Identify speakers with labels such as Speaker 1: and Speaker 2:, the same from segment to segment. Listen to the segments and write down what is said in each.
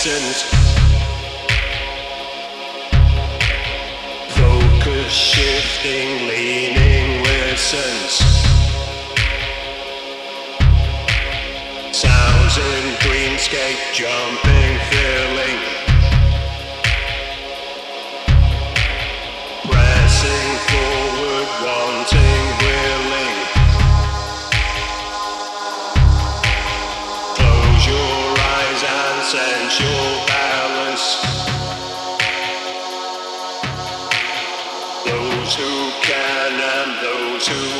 Speaker 1: absent. Focus shifting, leaning with sense. Sounds in dreamscape, jumping,
Speaker 2: feeling. to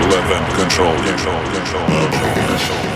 Speaker 2: Let them control you.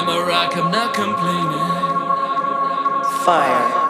Speaker 3: I'm a rock, I'm not complaining.
Speaker 4: Fire.